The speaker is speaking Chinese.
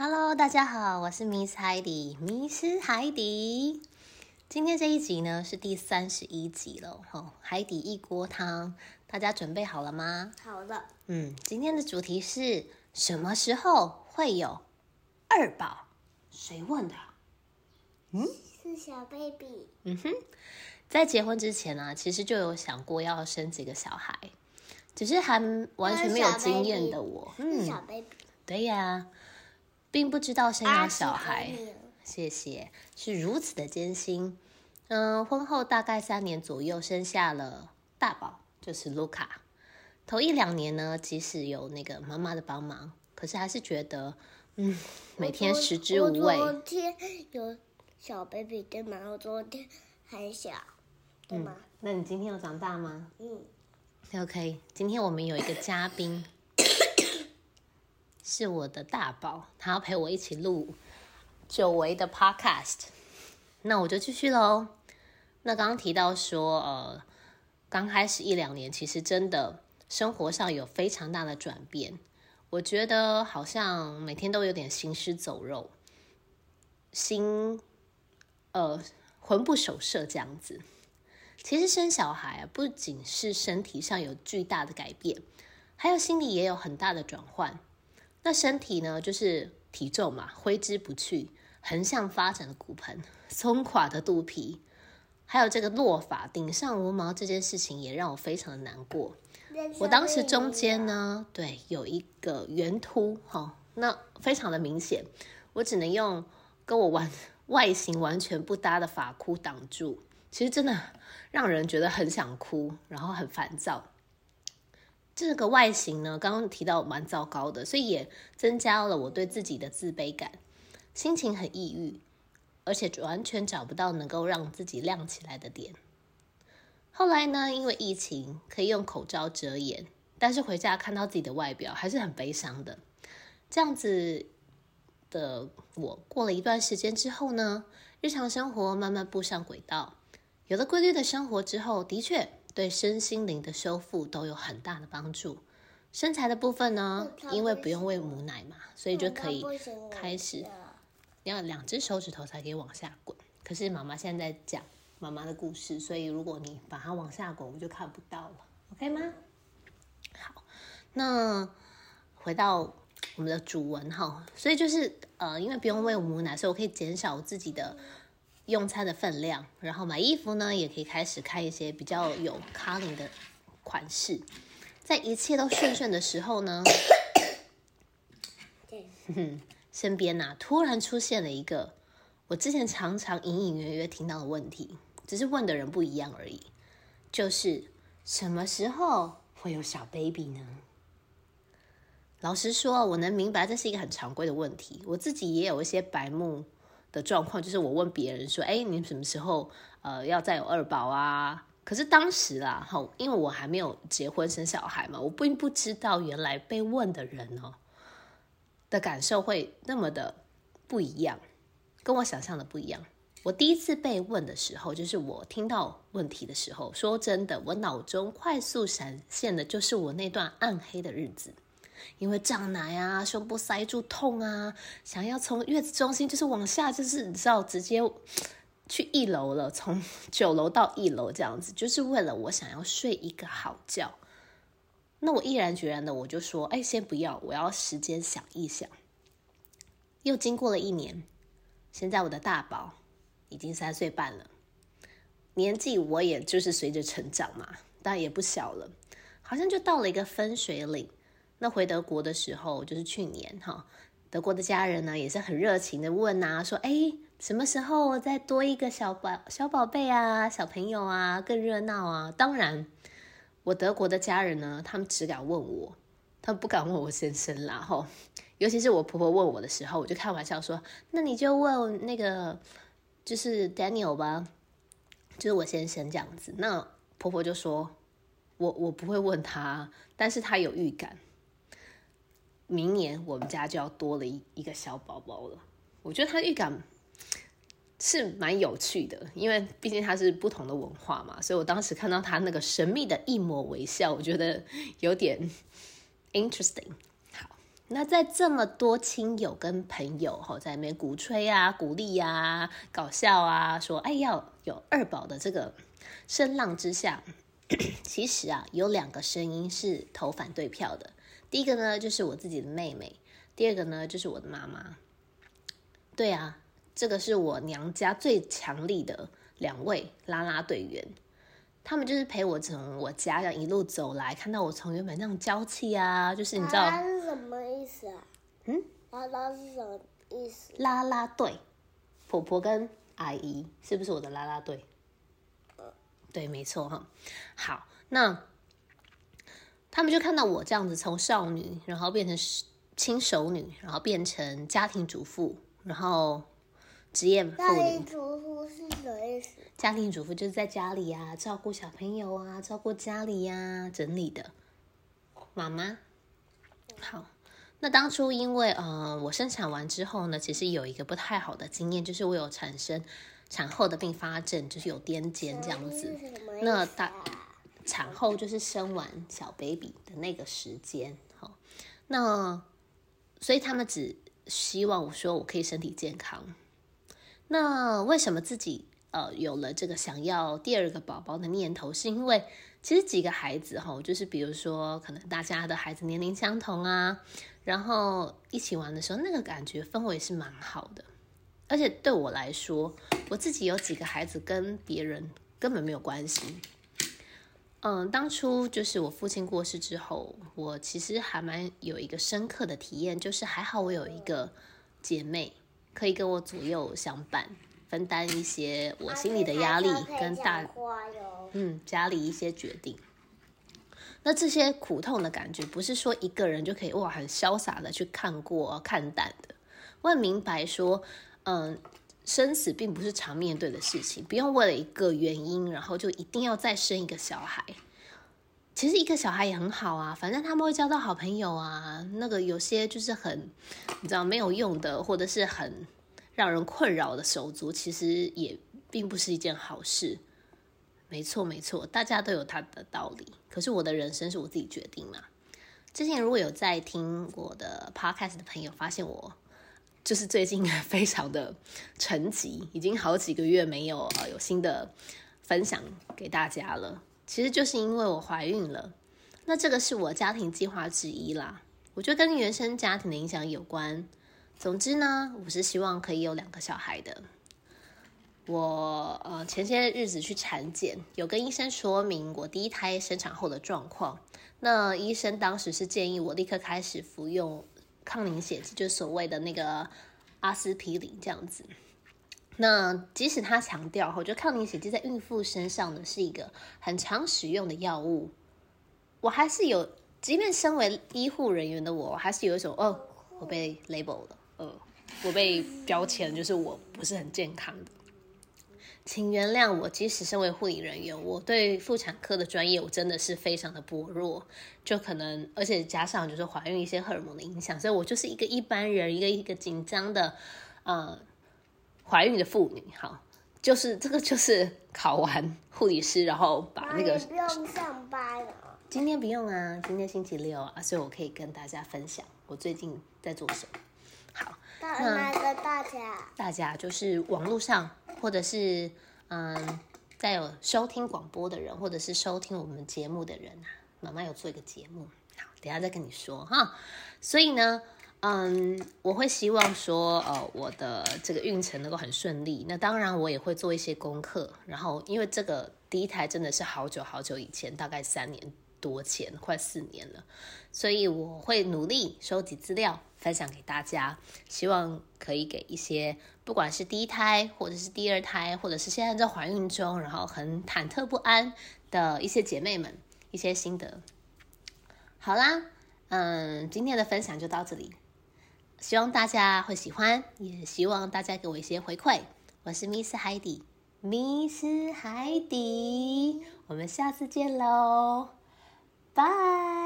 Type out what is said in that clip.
Hello，大家好，我是 Miss 海底，迷失海底。今天这一集呢是第三十一集了，吼，海底一锅汤，大家准备好了吗？好了。嗯，今天的主题是什么时候会有二宝？谁问的？嗯，是小 baby。嗯哼，在结婚之前呢、啊，其实就有想过要生几个小孩，只是还完全没有经验的我，嗯，小 baby。对呀。并不知道生养小孩，谢谢，是如此的艰辛。嗯，婚后大概三年左右，生下了大宝，就是卢卡。头一两年呢，即使有那个妈妈的帮忙，可是还是觉得，嗯，每天食之无味。昨天有小 baby 对吗？我昨天还小，对吗？嗯，那你今天有长大吗？嗯。OK，今天我们有一个嘉宾。是我的大宝，他要陪我一起录久违的 podcast，那我就继续喽。那刚刚提到说，呃，刚开始一两年，其实真的生活上有非常大的转变，我觉得好像每天都有点行尸走肉，心呃魂不守舍这样子。其实生小孩，不仅是身体上有巨大的改变，还有心理也有很大的转换。那身体呢，就是体重嘛，挥之不去，横向发展的骨盆，松垮的肚皮，还有这个落发顶上无毛这件事情，也让我非常的难过。我当时中间呢，对，有一个圆秃，哈，那非常的明显，我只能用跟我完外形完全不搭的发箍挡住，其实真的让人觉得很想哭，然后很烦躁。这个外形呢，刚刚提到蛮糟糕的，所以也增加了我对自己的自卑感，心情很抑郁，而且完全找不到能够让自己亮起来的点。后来呢，因为疫情可以用口罩遮掩，但是回家看到自己的外表还是很悲伤的。这样子的我过了一段时间之后呢，日常生活慢慢步上轨道，有了规律的生活之后，的确。对身心灵的修复都有很大的帮助。身材的部分呢，因为不用喂母奶嘛，所以就可以开始要两只手指头才可以往下滚。可是妈妈现在在讲妈妈的故事，所以如果你把它往下滚，我就看不到了，OK 吗？好，那回到我们的主文哈，所以就是呃，因为不用喂母奶，所以我可以减少我自己的。用餐的分量，然后买衣服呢，也可以开始看一些比较有 coloring 的款式。在一切都顺顺的时候呢，身边呐突然出现了一个我之前常常隐隐约约听到的问题，只是问的人不一样而已。就是什么时候会有小 baby 呢？老实说，我能明白这是一个很常规的问题，我自己也有一些白目。的状况就是，我问别人说：“哎，你什么时候呃要再有二宝啊？”可是当时啦，哈，因为我还没有结婚生小孩嘛，我并不知道原来被问的人哦的感受会那么的不一样，跟我想象的不一样。我第一次被问的时候，就是我听到问题的时候，说真的，我脑中快速闪现的就是我那段暗黑的日子。因为胀奶啊，胸部塞住痛啊，想要从月子中心就是往下，就是你知道直接去一楼了，从九楼到一楼这样子，就是为了我想要睡一个好觉。那我毅然决然的我就说，哎，先不要，我要时间想一想。又经过了一年，现在我的大宝已经三岁半了，年纪我也就是随着成长嘛，但也不小了，好像就到了一个分水岭。那回德国的时候，就是去年哈，德国的家人呢也是很热情的问啊，说哎，什么时候再多一个小宝小宝贝啊，小朋友啊，更热闹啊？当然，我德国的家人呢，他们只敢问我，他们不敢问我先生啦哈。尤其是我婆婆问我的时候，我就开玩笑说，那你就问那个就是 Daniel 吧，就是我先生这样子。那婆婆就说，我我不会问他，但是他有预感。明年我们家就要多了一一个小宝宝了，我觉得他预感是蛮有趣的，因为毕竟他是不同的文化嘛，所以我当时看到他那个神秘的一抹微笑，我觉得有点 interesting。好，那在这么多亲友跟朋友哈在那边鼓吹啊、鼓励啊、搞笑啊，说哎要有二宝的这个声浪之下，其实啊有两个声音是投反对票的。第一个呢就是我自己的妹妹，第二个呢就是我的妈妈。对啊，这个是我娘家最强力的两位拉拉队员。他们就是陪我从我家这样一路走来，看到我从原本那种娇气啊，就是你知道啦啦是什么意思啊？嗯，拉拉是什么意思？拉拉队，婆婆跟阿姨是不是我的拉拉队？对，没错哈。好，那他们就看到我这样子从少女，然后变成轻熟女，然后变成家庭主妇，然后职业妇女。家庭主妇是什么意思？家庭主妇就是在家里啊，照顾小朋友啊，照顾家里呀、啊，整理的妈妈。好，那当初因为呃，我生产完之后呢，其实有一个不太好的经验，就是我有产生产后的并发症，就是有癫痫这样子。那大产后就是生完小 baby 的那个时间，好，那所以他们只希望我说我可以身体健康。那为什么自己？呃，有了这个想要第二个宝宝的念头，是因为其实几个孩子哈，就是比如说可能大家的孩子年龄相同啊，然后一起玩的时候，那个感觉氛围是蛮好的。而且对我来说，我自己有几个孩子跟别人根本没有关系。嗯，当初就是我父亲过世之后，我其实还蛮有一个深刻的体验，就是还好我有一个姐妹可以跟我左右相伴。分担一些我心里的压力，跟大嗯家里一些决定。那这些苦痛的感觉，不是说一个人就可以哇很潇洒的去看过看淡的。我很明白说，嗯，生死并不是常面对的事情，不用为了一个原因，然后就一定要再生一个小孩。其实一个小孩也很好啊，反正他们会交到好朋友啊。那个有些就是很你知道没有用的，或者是很。让人困扰的手足，其实也并不是一件好事。没错，没错，大家都有他的道理。可是我的人生是我自己决定嘛。之前如果有在听我的 podcast 的朋友，发现我就是最近 非常的沉寂，已经好几个月没有呃有新的分享给大家了。其实就是因为我怀孕了。那这个是我家庭计划之一啦。我觉得跟原生家庭的影响有关。总之呢，我是希望可以有两个小孩的。我呃前些日子去产检，有跟医生说明我第一胎生产后的状况。那医生当时是建议我立刻开始服用抗凝血剂，就是所谓的那个阿司匹林这样子。那即使他强调，我觉得抗凝血剂在孕妇身上呢是一个很常使用的药物，我还是有，即便身为医护人员的我，我还是有一种哦，我被 label 了。呃，我被标签就是我不是很健康的，请原谅我。即使身为护理人员，我对妇产科的专业我真的是非常的薄弱，就可能而且加上就是怀孕一些荷尔蒙的影响，所以我就是一个一般人，一个一个紧张的呃怀孕的妇女。好，就是这个就是考完护理师，然后把那个不用上班了。今天不用啊，今天星期六啊，所以我可以跟大家分享我最近在做什么。好，那个大家？大家就是网络上，或者是嗯，在有收听广播的人，或者是收听我们节目的人啊。妈妈有做一个节目，好，等下再跟你说哈。所以呢，嗯，我会希望说，呃，我的这个运程能够很顺利。那当然，我也会做一些功课。然后，因为这个第一胎真的是好久好久以前，大概三年多前，快四年了，所以我会努力收集资料。分享给大家，希望可以给一些不管是第一胎，或者是第二胎，或者是现在在怀孕中，然后很忐忑不安的一些姐妹们一些心得。好啦，嗯，今天的分享就到这里，希望大家会喜欢，也希望大家给我一些回馈。我是 Miss 海底，Miss 海底，我们下次见喽，拜。